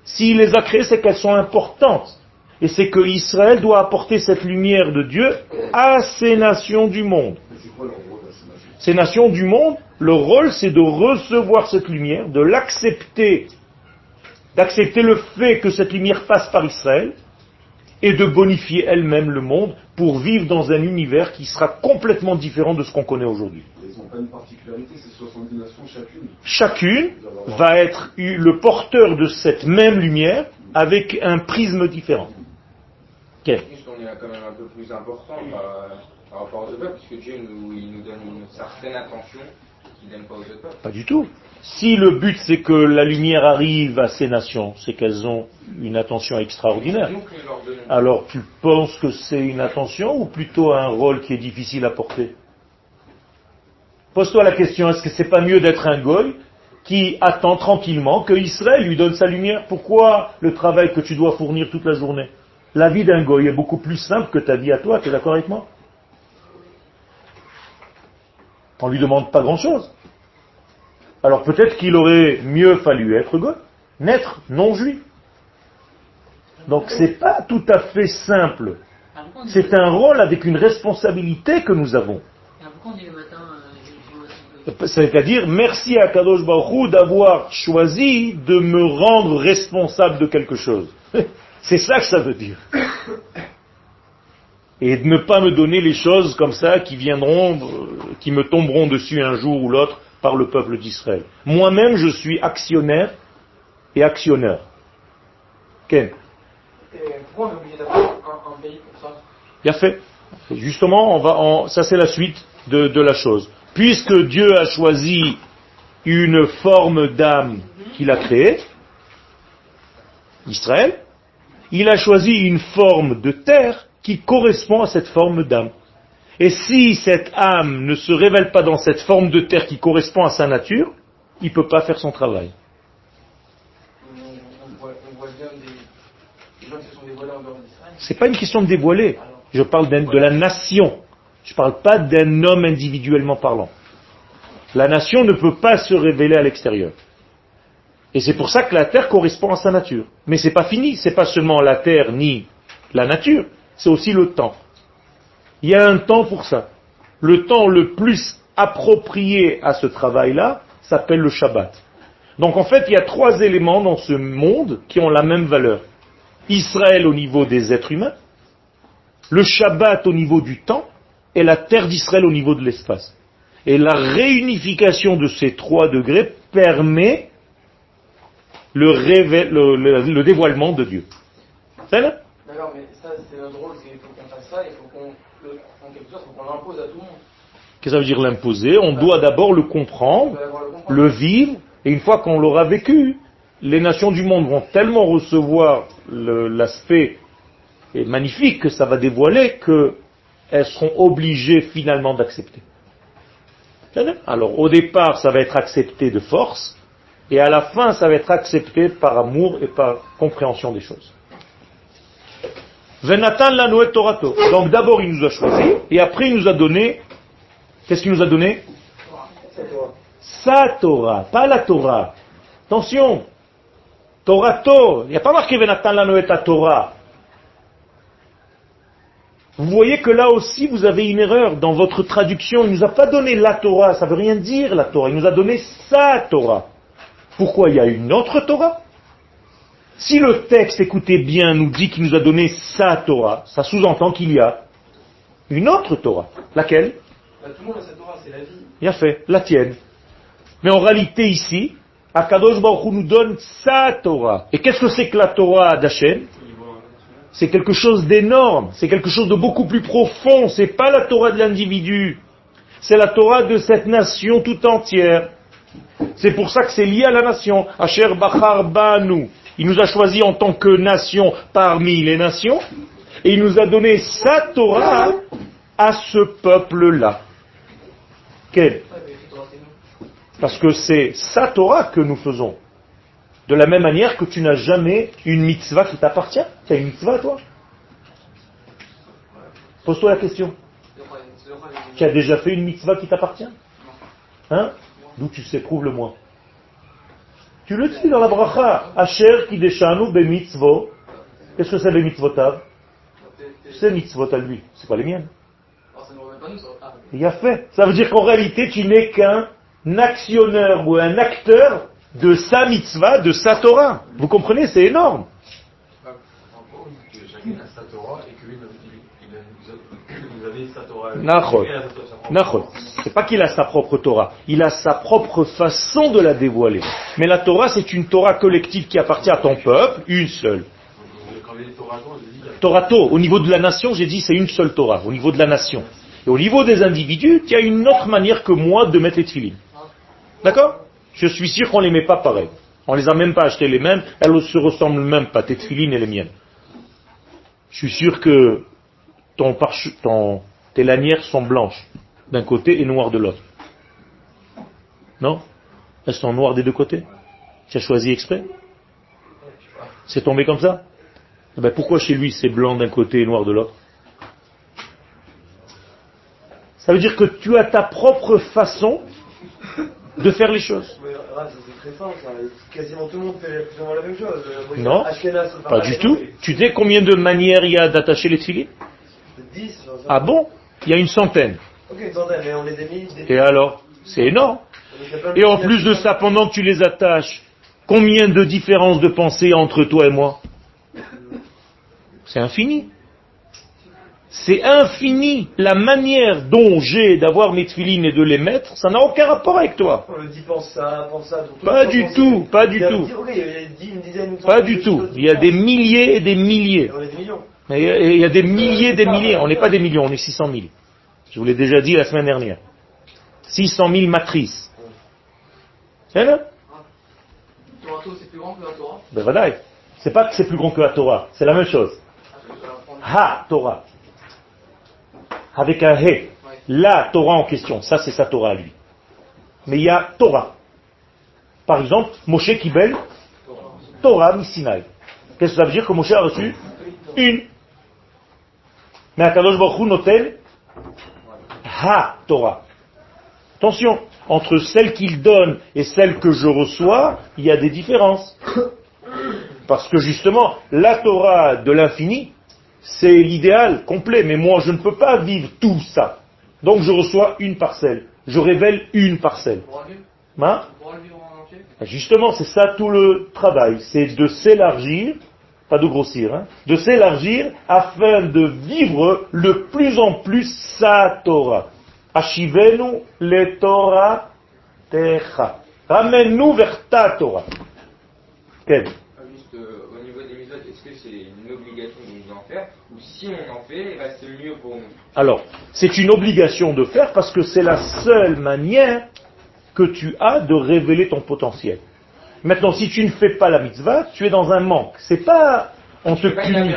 S'il les a créées, c'est qu'elles sont importantes. Et c'est que Israël doit apporter cette lumière de Dieu à ces nations du monde. Ces nations du monde, leur rôle, c'est de recevoir cette lumière, de l'accepter, d'accepter le fait que cette lumière passe par Israël, et de bonifier elle-même le monde pour vivre dans un univers qui sera complètement différent de ce qu'on connaît aujourd'hui. Ils n'ont pas une particularité, c'est 70 nations chacune. Chacune va être le porteur de cette même lumière avec un prisme différent. Quel On est quand même un peu plus important par, rapport aux autres puisque Dieu nous, il nous donne une certaine attention qu'il n'aime pas aux autres Pas du tout. Si le but c'est que la lumière arrive à ces nations, c'est qu'elles ont une attention extraordinaire. Alors tu penses que c'est une attention ou plutôt un rôle qui est difficile à porter? Pose-toi la question, est-ce que c'est pas mieux d'être un goy qui attend tranquillement que Israël lui donne sa lumière? Pourquoi le travail que tu dois fournir toute la journée? La vie d'un goy est beaucoup plus simple que ta vie à toi, tu es d'accord avec moi? On lui demande pas grand-chose. Alors peut-être qu'il aurait mieux fallu être goy, naître non juif. Donc c'est pas tout à fait simple. C'est un rôle avec une responsabilité que nous avons. C'est-à-dire, merci à Kadosh Baruch d'avoir choisi de me rendre responsable de quelque chose. C'est ça que ça veut dire. Et de ne pas me donner les choses comme ça qui viendront, euh, qui me tomberont dessus un jour ou l'autre par le peuple d'Israël. Moi-même, je suis actionnaire et actionneur. Ken pourquoi on est obligé d'avoir un, pays pour ça? Bien fait. Justement, on va ça c'est la suite de, de la chose. Puisque Dieu a choisi une forme d'âme qu'il a créée, Israël, il a choisi une forme de terre qui correspond à cette forme d'âme. Et si cette âme ne se révèle pas dans cette forme de terre qui correspond à sa nature, il ne peut pas faire son travail. C'est pas une question de dévoiler. Je parle de la nation. Je ne parle pas d'un homme individuellement parlant. La nation ne peut pas se révéler à l'extérieur. Et c'est pour ça que la terre correspond à sa nature. Mais c'est pas fini, c'est pas seulement la terre ni la nature, c'est aussi le temps. Il y a un temps pour ça. Le temps le plus approprié à ce travail-là s'appelle le Shabbat. Donc en fait, il y a trois éléments dans ce monde qui ont la même valeur. Israël au niveau des êtres humains, le Shabbat au niveau du temps, et la terre d'Israël au niveau de l'espace. Et la réunification de ces trois degrés permet le, dévoilement de Dieu. C'est D'accord, mais ça c'est drôle, il faut qu'on fasse ça, il faut qu'on, quelque chose, qu'on l'impose à tout le monde. Qu'est-ce que ça veut dire l'imposer? On doit d'abord le comprendre, le vivre, et une fois qu'on l'aura vécu, les nations du monde vont tellement recevoir l'aspect magnifique que ça va dévoiler qu'elles seront obligées finalement d'accepter. Alors au départ, ça va être accepté de force, et à la fin, ça va être accepté par amour et par compréhension des choses. Venatan la Torato. Donc d'abord il nous a choisi, et après il nous a donné, qu'est-ce qu'il nous a donné? Sa Torah, pas la Torah. Attention, Torato, il n'y a pas marqué Venatan la Torah. Vous voyez que là aussi vous avez une erreur dans votre traduction. Il ne nous a pas donné la Torah, ça ne veut rien dire la Torah. Il nous a donné sa Torah. Pourquoi il y a une autre Torah? Si le texte, écoutez bien, nous dit qu'il nous a donné sa Torah, ça sous-entend qu'il y a une autre Torah. Laquelle bah, Tout le monde a sa Torah, c'est la vie. Bien fait, la tienne. Mais en réalité ici, Akadosh Baruch nous donne sa Torah. Et qu'est-ce que c'est que la Torah d'Hachem? C'est quelque chose d'énorme, c'est quelque chose de beaucoup plus profond, c'est pas la Torah de l'individu, c'est la Torah de cette nation tout entière. C'est pour ça que c'est lié à la nation. Asher Bachar Banu. Il nous a choisi en tant que nation parmi les nations. Et il nous a donné sa Torah à ce peuple-là. Quel? Parce que c'est sa Torah que nous faisons. De la même manière que tu n'as jamais une mitzvah qui t'appartient. Tu as une mitzvah, toi Pose-toi la question. Tu as déjà fait une mitzvah qui t'appartient? Hein? D'où tu sais, prouve-le-moi. Tu le dis dans la bracha. Asher kideshanu be mitzvot. Qu'est-ce que c'est les mitzvotav? C'est mitzvot à lui. C'est pas les miennes. Il a fait. Ça veut dire qu'en réalité, tu n'es qu'un actionneur ou un acteur de sa mitzvah, de sa Torah. Vous comprenez? C'est énorme. C'est pas qu'il a sa propre Torah, il a sa propre façon de la dévoiler. Mais la Torah, c'est une Torah collective qui appartient à ton peuple, une seule. Torato, au niveau de la nation, j'ai dit c'est une seule Torah, au niveau de la nation. Et au niveau des individus, il y a une autre manière que moi de mettre les tefilines. D'accord? Je suis sûr qu'on ne les met pas pareil. On les a même pas achetés les mêmes, elles ne se ressemblent même pas, tes tefilines et les miennes. Je suis sûr que ton, ton, tes lanières sont blanches d'un côté et noires de l'autre. Non? Elles sont noires des deux côtés? Tu as choisi exprès? C'est tombé comme ça? Eh ben Pourquoi chez lui c'est blanc d'un côté et noir de l'autre? Ça veut dire que tu as ta propre façon de faire les choses. C'est très simple, quasiment tout le monde fait plus ou moins la même chose. Non, pas du tout. Tu sais combien de manières il y a d'attacher les ah bon Il y a une centaine. Et alors C'est énorme. Et en plus de ça, pendant que tu les attaches, combien de différences de pensée entre toi et moi C'est infini. C'est infini. La manière dont j'ai d'avoir mes tefilines et de les mettre, ça n'a aucun rapport avec toi. Pas du tout, pas du tout. Pas du tout. Il y a des milliers et des milliers. Il y a des milliers, des milliers. On n'est pas des millions, on est 600 000. Je vous l'ai déjà dit la semaine dernière. 600 000 matrices. C'est là c'est plus grand que la Torah Ben C'est pas que c'est plus grand que la Torah, c'est la même chose. Ha Torah. Avec un He. La Torah en question, ça c'est sa Torah à lui. Mais il y a Torah. Par exemple, Moshe Kibel, Torah Misinaï. Qu'est-ce que ça veut dire que Moshe a reçu Une. Mais Akadosh Baruch notel Ha Torah. Attention, entre celle qu'il donne et celle que je reçois, il y a des différences. Parce que justement, la Torah de l'infini, c'est l'idéal complet, mais moi je ne peux pas vivre tout ça. Donc je reçois une parcelle, je révèle une parcelle. Hein? Justement, c'est ça tout le travail, c'est de s'élargir, pas de grossir, hein, de s'élargir afin de vivre le plus en plus sa Torah. Ashivenu le Torah techa. Ramène-nous vers ta Torah. Quel Juste euh, au niveau des méthodes, est-ce que c'est une obligation de nous en faire Ou si on en fait, reste mieux pour nous? Alors, c'est une obligation de faire parce que c'est la seule manière que tu as de révéler ton potentiel. Maintenant, si tu ne fais pas la mitzvah, tu es dans un manque. C'est pas on te punit.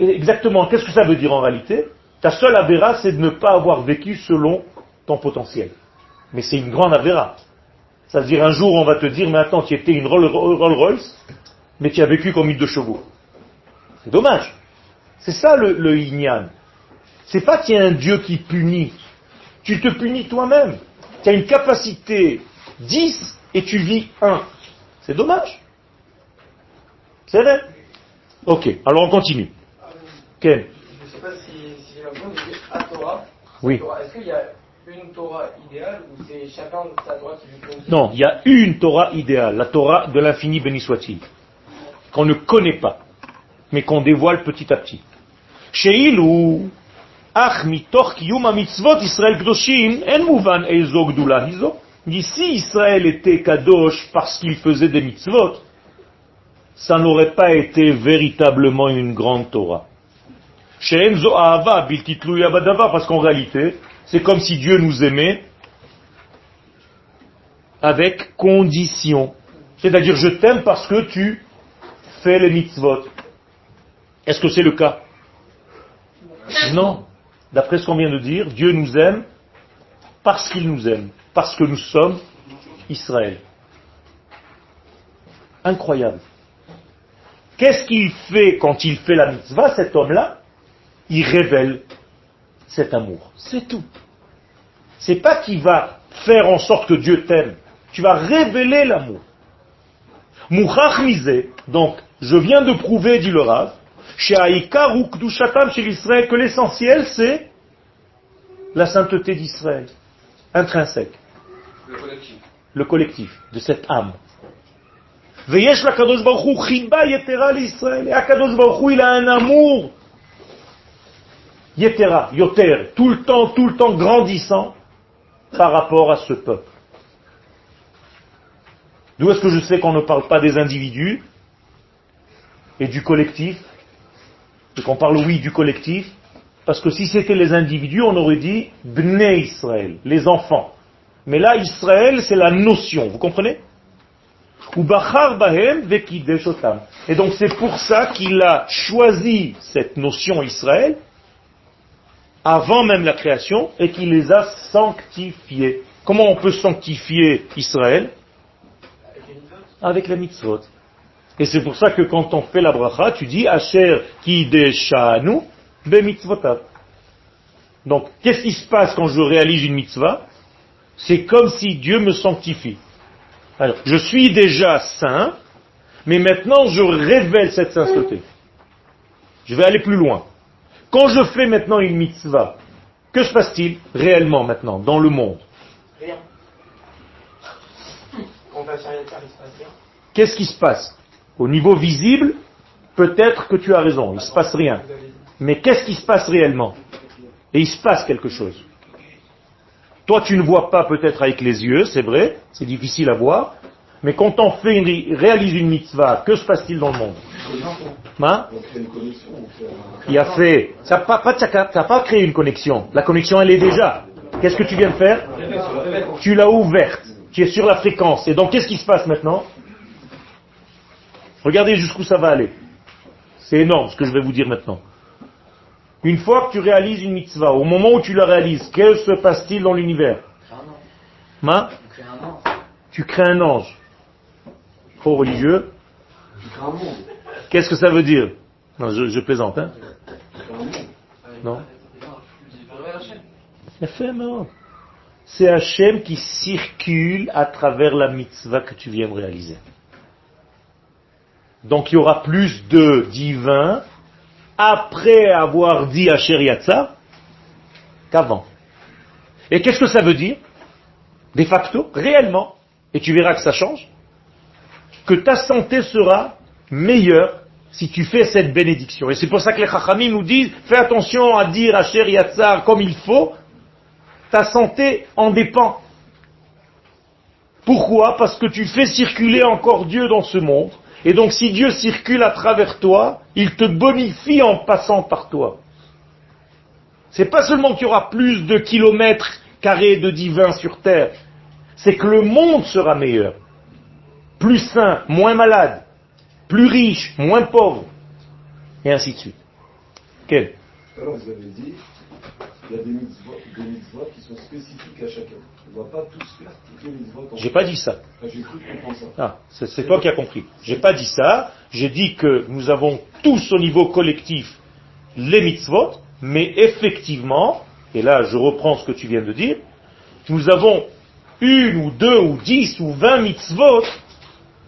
exactement, qu'est-ce que ça veut dire en réalité? Ta seule avéra, c'est de ne pas avoir vécu selon ton potentiel. Mais c'est une grande avéra. Ça veut dire un jour on va te dire, mais attends, tu étais une Rolls Royce, mais tu as vécu comme une de chevaux. C'est dommage. C'est ça le, le C'est pas qu'il y a un Dieu qui punit. Tu te punis toi-même. Tu as une capacité 10 et tu vis 1. C'est dommage. C'est vrai Ok, alors on continue. Ken Je ne sais pas si, si j'ai l'impression de dire à Torah. Oui. Est-ce qu'il y a une Torah idéale ou c'est chacun sa Torah qui lui convient? Non, il y a une Torah idéale, la Torah de l'infini béni soit-il, qu'on ne connaît pas, mais qu'on dévoile petit à petit. Chez ou Ach mitoch kiyum mitzvot Israël kdoshim en mouvan ezo gdula hizo. Si Israël était kadosh parce qu'il faisait des mitzvot, ça n'aurait pas été véritablement une grande Torah. Parce qu'en réalité, c'est comme si Dieu nous aimait avec condition. C'est-à-dire, je t'aime parce que tu fais les mitzvot. Est-ce que c'est le cas? Non. D'après ce qu'on vient de dire, Dieu nous aime parce qu'il nous aime, parce que nous sommes Israël. Incroyable. Qu'est-ce qu'il fait quand il fait la mitzvah, cet homme-là? Il révèle cet amour. C'est tout. C'est pas qu'il va faire en sorte que Dieu t'aime. Tu vas révéler l'amour. donc, je viens de prouver, dit le Rav, chez chez l'Israël, que l'essentiel c'est la sainteté d'Israël, intrinsèque. Le collectif. Le collectif de cette âme. Baruch chiba yetera l'Israël. Et Akadosh Baruch il a un amour yetera, yoter, tout le temps, tout le temps grandissant par rapport à ce peuple. D'où est-ce que je sais qu'on ne parle pas des individus et du collectif? Et qu'on parle, oui, du collectif Parce que si c'était les individus, on aurait dit Bnei Israël, les enfants. Mais là, Israël, c'est la notion, vous comprenez? Et donc c'est pour ça qu'il a choisi cette notion Israël avant même la création et qu'il les a sanctifiés. Comment on peut sanctifier Israël? Avec la mitzvot. Et c'est pour ça que quand on fait la bracha, tu dis Asher kideshanu be mitzvotav. Donc, qu'est-ce qui se passe quand je réalise une mitzvah? C'est comme si Dieu me sanctifie. Alors, je suis déjà saint, mais maintenant je révèle cette sainteté. Je vais aller plus loin. Quand je fais maintenant une mitzvah, que se passe-t-il réellement maintenant dans le monde? Rien. Qu'est-ce qui se passe? Au niveau visible, peut-être que tu as raison, il ne se passe rien. Mais qu'est-ce qui se passe réellement? Et il se passe quelque chose. Toi, tu ne vois pas peut-être avec les yeux, c'est vrai, c'est difficile à voir, mais quand on fait une, réalise une mitzvah, que se passe-t-il dans le monde hein Il a fait, ça n'a pas, pas, pas créé une connexion. La connexion, elle est déjà. Qu'est-ce que tu viens de faire Tu l'as ouverte. Tu es sur la fréquence. Et donc, qu'est-ce qui se passe maintenant Regardez jusqu'où ça va aller. C'est énorme ce que je vais vous dire maintenant. Une fois que tu réalises une mitzvah, au moment où tu la réalises, que se passe-t-il dans l'univers tu crées un ange. Trop religieux. Qu'est-ce que ça veut dire? Non, je, plaisante, hein. Non. C'est Hachem qui circule à travers la mitzvah que tu viens de réaliser. Donc il y aura plus de divin après avoir dit Asher Yatsa qu'avant. Et qu'est-ce que ça veut dire? De facto, réellement, et tu verras que ça change, que ta santé sera meilleure si tu fais cette bénédiction. Et c'est pour ça que les Chachamim nous disent, fais attention à dire Asher Yatzar comme il faut, ta santé en dépend. Pourquoi? Parce que tu fais circuler encore Dieu dans ce monde, et donc si Dieu circule à travers toi, il te bonifie en passant par toi. C'est pas seulement qu'il y aura plus de kilomètres carrés de divin sur terre, c'est que le monde sera meilleur. Plus sain, moins malade, plus riche, moins pauvre, et ainsi de suite. Quel? Alors vous avez dit, il y a des mitzvot, qui sont spécifiques à chacun. On ne va pas tous faire toutes les mitzvot. J'ai pas dit ça. Ah, j'ai cru comprendre ça. Ah, c'est toi qui as compris. J'ai pas dit ça. J'ai dit que nous avons tous au niveau collectif les mitzvot, mais effectivement, et là je reprends ce que tu viens de dire, nous avons une ou deux ou dix ou vingt mitzvot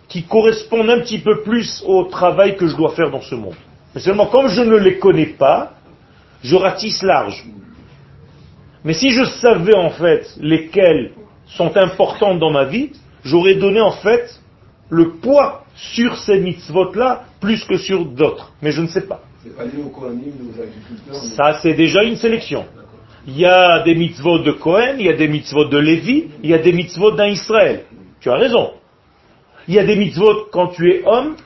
qui correspondent un petit peu plus au travail que je dois faire dans ce monde. Mais seulement comme je ne les connais pas, je ratisse large. Mais si je savais en fait lesquels sont importants dans ma vie, j'aurais donné en fait le poids sur ces mitzvot-là plus que sur d'autres. Mais je ne sais pas. Ça, c'est déjà une sélection. Il y a des mitzvot de Cohen, il y a des mitzvot de Lévi, il y a des mitzvot d'un Israël. Tu as raison. Il y a des mitzvot quand tu es homme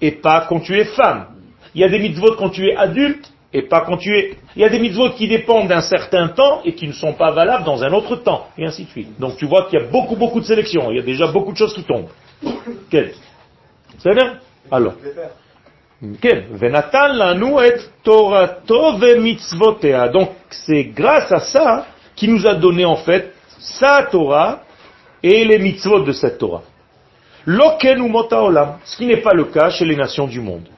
et pas quand tu es femme. Il y a des mitzvot quand tu es adulte et pas quand tu es... Il y a des mitzvot qui dépendent d'un certain temps et qui ne sont pas valables dans un autre temps, et ainsi de suite. Donc tu vois qu'il y a beaucoup, beaucoup de sélections. Il y a déjà beaucoup de choses qui tombent. Quel? C'est bien? Alors. Donc c'est grâce à ça qui nous a donné en fait sa Torah et les mitzvot de cette Torah. Ce qui n'est pas le cas chez les nations du monde.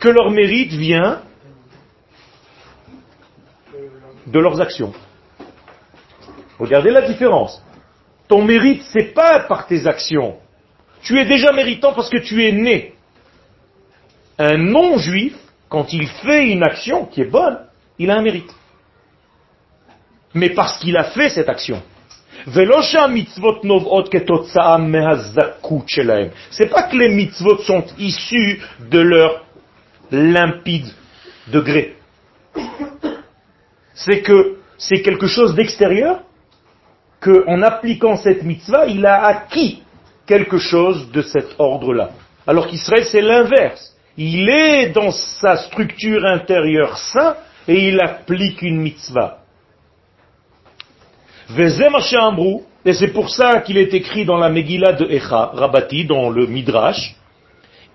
Que leur mérite vient de leurs actions. Regardez la différence. Ton mérite, c'est pas par tes actions. Tu es déjà méritant parce que tu es né. Un non-juif, quand il fait une action qui est bonne, il a un mérite. Mais parce qu'il a fait cette action. C'est pas que les mitzvot sont issus de leur limpide degré. C'est que c'est quelque chose d'extérieur qu'en appliquant cette mitzvah, il a acquis quelque chose de cet ordre-là. Alors qu'Israël, c'est l'inverse. Il est dans sa structure intérieure sain et il applique une mitzvah. Et c'est pour ça qu'il est écrit dans la Megillah de Echa, Rabati, dans le Midrash,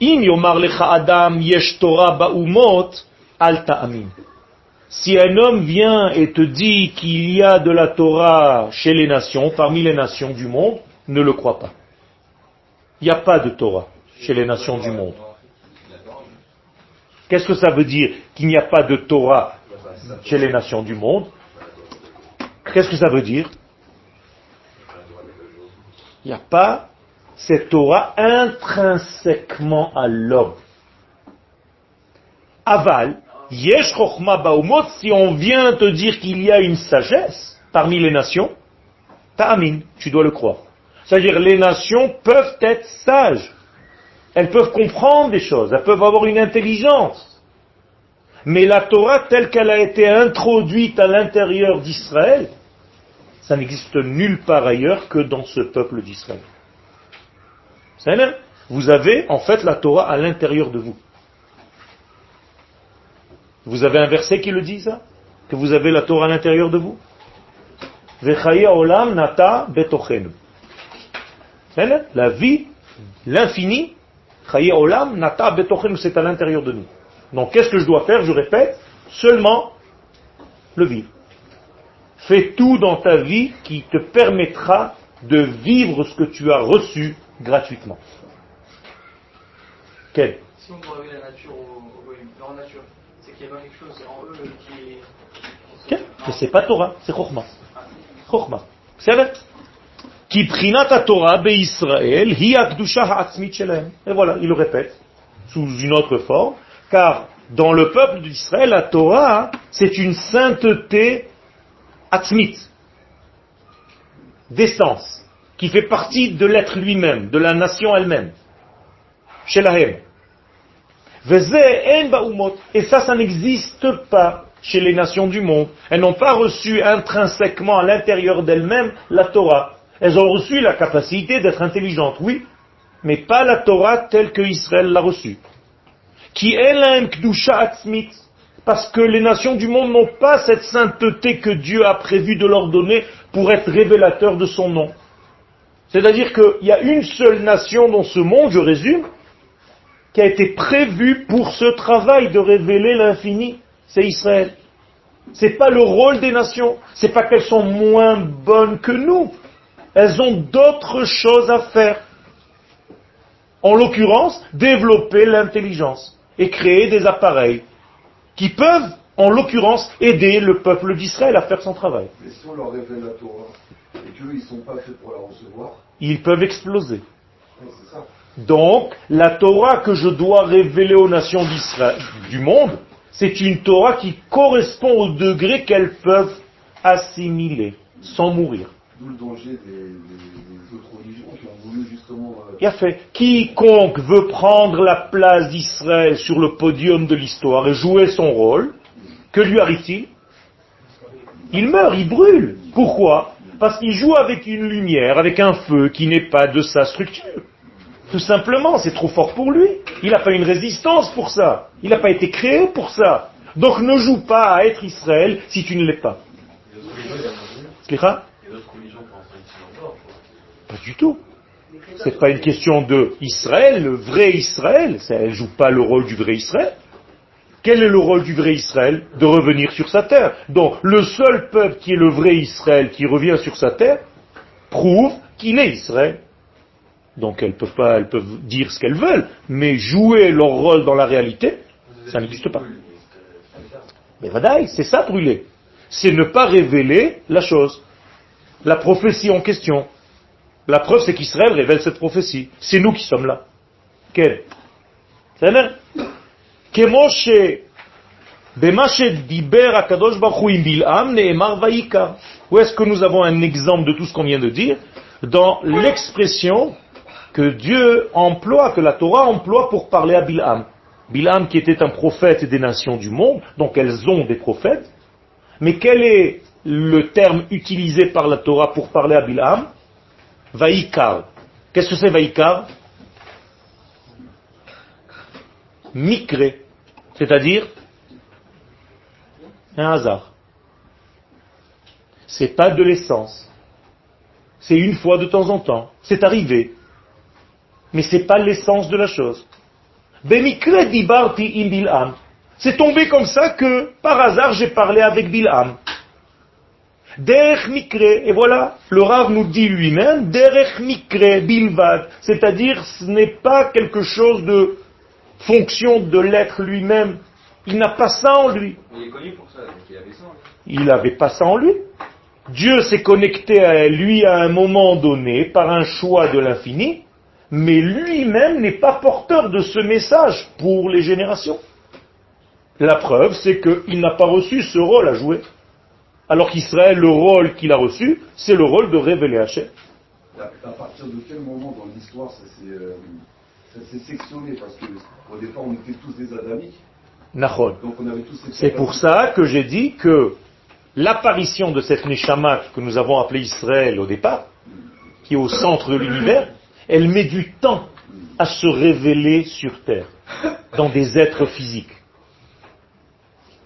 Adam yesh Torah ba'umot, al Si un homme vient et te dit qu'il y a de la Torah chez les nations, parmi les nations du monde, ne le crois pas. Il n'y a pas de Torah chez les nations du monde. Qu'est-ce que ça veut dire qu'il n'y a pas de Torah chez les nations du monde? Qu'est-ce que ça veut dire? Il n'y a pas cette Torah intrinsèquement à l'homme. Aval, yesh baumot, si on vient te dire qu'il y a une sagesse parmi les nations, ta'amin, tu dois le croire. C'est-à-dire les nations peuvent être sages. Elles peuvent comprendre des choses, elles peuvent avoir une intelligence. Mais la Torah telle qu'elle a été introduite à l'intérieur d'Israël, ça n'existe nulle part ailleurs que dans ce peuple d'Israël. Vous avez en fait la Torah à l'intérieur de vous. Vous avez un verset qui le dit ça? Que vous avez la Torah à l'intérieur de vous? Olam nata. La vie, l'infini, olam nata c'est à l'intérieur de nous. Donc qu'est-ce que je dois faire? Je répète, seulement le vivre. Fais tout dans ta vie qui te permettra de vivre ce que tu as reçu gratuitement. Quel? Si on révéler la nature au, leur nature, c'est qu'il y a quelque chose en eux qui est. Que c'est pas Torah, c'est Chokhmah. Chokhmah. C'est vrai. Qui prinat Torah Israël, hi Et voilà, il le répète sous une autre forme, car dans le peuple d'Israël, la Torah, c'est une sainteté atzmit, d'essence, qui fait partie de l'être lui-même, de la nation elle-même. Chez la Et ça, ça n'existe pas chez les nations du monde. Elles n'ont pas reçu intrinsèquement à l'intérieur d'elles-mêmes la Torah. Elles ont reçu la capacité d'être intelligentes, oui, mais pas la Torah telle que Israël l'a reçue. Qui est parce que les nations du monde n'ont pas cette sainteté que Dieu a prévu de leur donner pour être révélateur de son nom. C'est-à-dire qu'il y a une seule nation dans ce monde, je résume, qui a été prévue pour ce travail de révéler l'infini, c'est Israël. C'est pas le rôle des nations, c'est pas qu'elles sont moins bonnes que nous. Elles ont d'autres choses à faire. En l'occurrence, développer l'intelligence et créer des appareils qui peuvent, en l'occurrence, aider le peuple d'Israël à faire son travail. Mais si on leur révèle la Torah et qu'eux, ils ne sont pas faits pour la recevoir, ils peuvent exploser. Donc, la Torah que je dois révéler aux nations d'Israël, du monde, c'est une Torah qui correspond au degré qu'elles peuvent assimiler sans mourir. D'où le danger des, autres religions qui ont voulu justement. Euh, Il a fait. Quiconque veut prendre la place d'Israël sur le podium de l'histoire et jouer son rôle, que lui arrive-t-il? Il meurt, il brûle. Pourquoi? Parce qu'il joue avec une lumière, avec un feu qui n'est pas de sa structure. Tout simplement, c'est trop fort pour lui. Il n'a pas une résistance pour ça. Il n'a pas été créé pour ça. Donc ne joue pas à être Israël si tu ne l'es pas. Pas du tout. C'est pas une question de Israël, le vrai Israël. Elle joue pas le rôle du vrai Israël. Quel est le rôle du vrai Israël De revenir sur sa terre? Donc, le seul peuple qui est le vrai Israël, qui revient sur sa terre, prouve qu'il est Israël. Donc, elles peuvent pas, elles peuvent dire ce qu'elles veulent, mais jouer leur rôle dans la réalité, ça n'existe pas. Mais vadaï, c'est ça brûler. C'est ne pas révéler la chose. La prophétie en question. La preuve, c'est qu'Israël révèle cette prophétie. C'est nous qui sommes là. Quel Où est-ce que nous avons un exemple de tout ce qu'on vient de dire Dans l'expression que Dieu emploie, que la Torah emploie pour parler à Bilham. Bilham qui était un prophète des nations du monde, donc elles ont des prophètes. Mais quel est le terme utilisé par la Torah pour parler à Bilham Vaïkar. Qu'est-ce que c'est Vaïkar Mikre, c'est-à-dire un hasard. C'est pas de l'essence. C'est une fois de temps en temps. C'est arrivé. Mais c'est pas l'essence de la chose. Bilham. C'est tombé comme ça que, par hasard, j'ai parlé avec Bilham. Derech mikre, et voilà, le Rav nous dit lui-même, derech mikre bilvad, c'est-à-dire ce n'est pas quelque chose de fonction de l'être lui-même. Il n'a pas ça en lui. Il est connu pour ça, il avait ça en lui. Il n'avait pas ça en lui. Dieu s'est connecté à lui à un moment donné par un choix de l'infini, mais lui-même n'est pas porteur de ce message pour les générations. La preuve, c'est qu'il n'a pas reçu ce rôle à jouer. Alors qu'Israël, le rôle qu'il a reçu, c'est le rôle de révéler Hachem. À partir de quel moment dans l'histoire euh, ça s'est sectionné? Parce qu'au départ, on était tous des adamiques. C'est pour ça que j'ai dit que l'apparition de cette Neshama que nous avons appelée Israël au départ, qui est au centre de l'univers, elle met du temps à se révéler sur terre, dans des êtres physiques.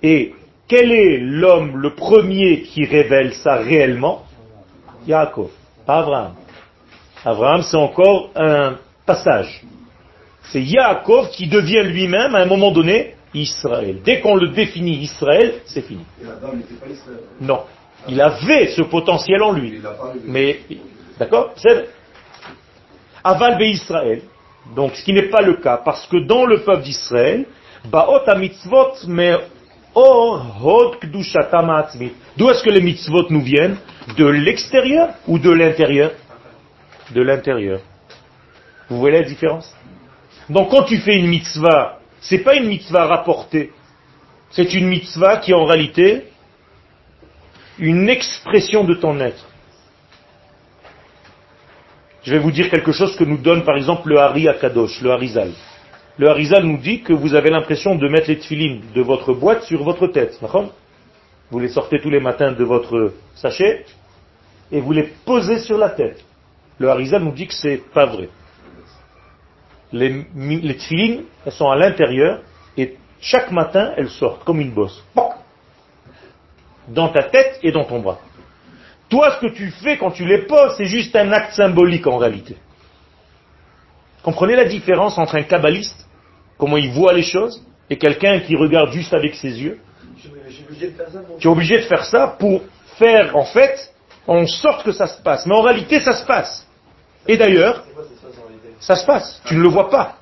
Et quel est l'homme le premier qui révèle ça réellement? Yaakov, pas Abraham. Abraham, c'est encore un passage. C'est Yaakov qui devient lui-même, à un moment donné, Israël. Dès qu'on le définit Israël, c'est fini. Et Adam n'était pas Israël Non. Il avait ce potentiel en lui. Mais, d'accord? Aval Israël. Donc, ce qui n'est pas le cas, parce que dans le peuple d'Israël, Baot mitzvot, mais D'où est-ce que les mitzvot nous viennent? De l'extérieur ou de l'intérieur? De l'intérieur. Vous voyez la différence? Donc quand tu fais une mitzvah, c'est pas une mitzvah rapportée. C'est une mitzvah qui est en réalité une expression de ton être. Je vais vous dire quelque chose que nous donne par exemple le Hari Akadosh, le Harizal. Le Harizal nous dit que vous avez l'impression de mettre les tefilines de votre boîte sur votre tête. Vous les sortez tous les matins de votre sachet et vous les posez sur la tête. Le Harizal nous dit que c'est pas vrai. Les, les elles sont à l'intérieur et chaque matin, elles sortent comme une bosse. Dans ta tête et dans ton bras. Toi, ce que tu fais quand tu les poses, c'est juste un acte symbolique en réalité. Comprenez la différence entre un kabbaliste, comment il voit les choses, et quelqu'un qui regarde juste avec ses yeux? Tu es obligé de faire ça pour faire, en fait, en sorte que ça se passe. Mais en réalité, ça se passe. Et d'ailleurs, ça se passe. Tu ne le vois pas.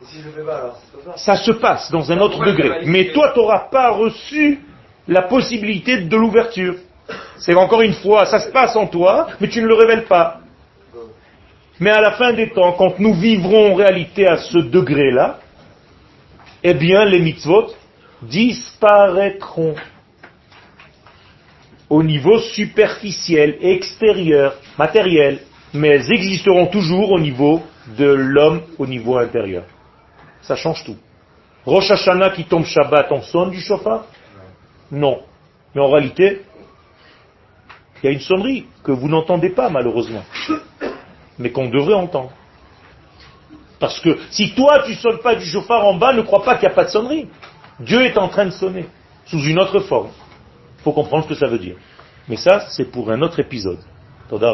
Ça se passe dans un autre degré. Mais toi, tu n'auras pas reçu la possibilité de l'ouverture. C'est encore une fois, ça se passe en toi, mais tu ne le révèles pas. Mais à la fin des temps, quand nous vivrons en réalité à ce degré-là, eh bien les mitzvot disparaîtront au niveau superficiel, extérieur, matériel, mais elles existeront toujours au niveau de l'homme, au niveau intérieur. Ça change tout. Rosh Hashanah qui tombe Shabbat, on sonne du chauffard? Non. Mais en réalité, il y a une sonnerie que vous n'entendez pas malheureusement mais qu'on devrait entendre. Parce que si toi tu sonnes pas du chauffard en bas, ne crois pas qu'il n'y a pas de sonnerie. Dieu est en train de sonner, sous une autre forme. Il faut comprendre ce que ça veut dire. Mais ça, c'est pour un autre épisode. Toda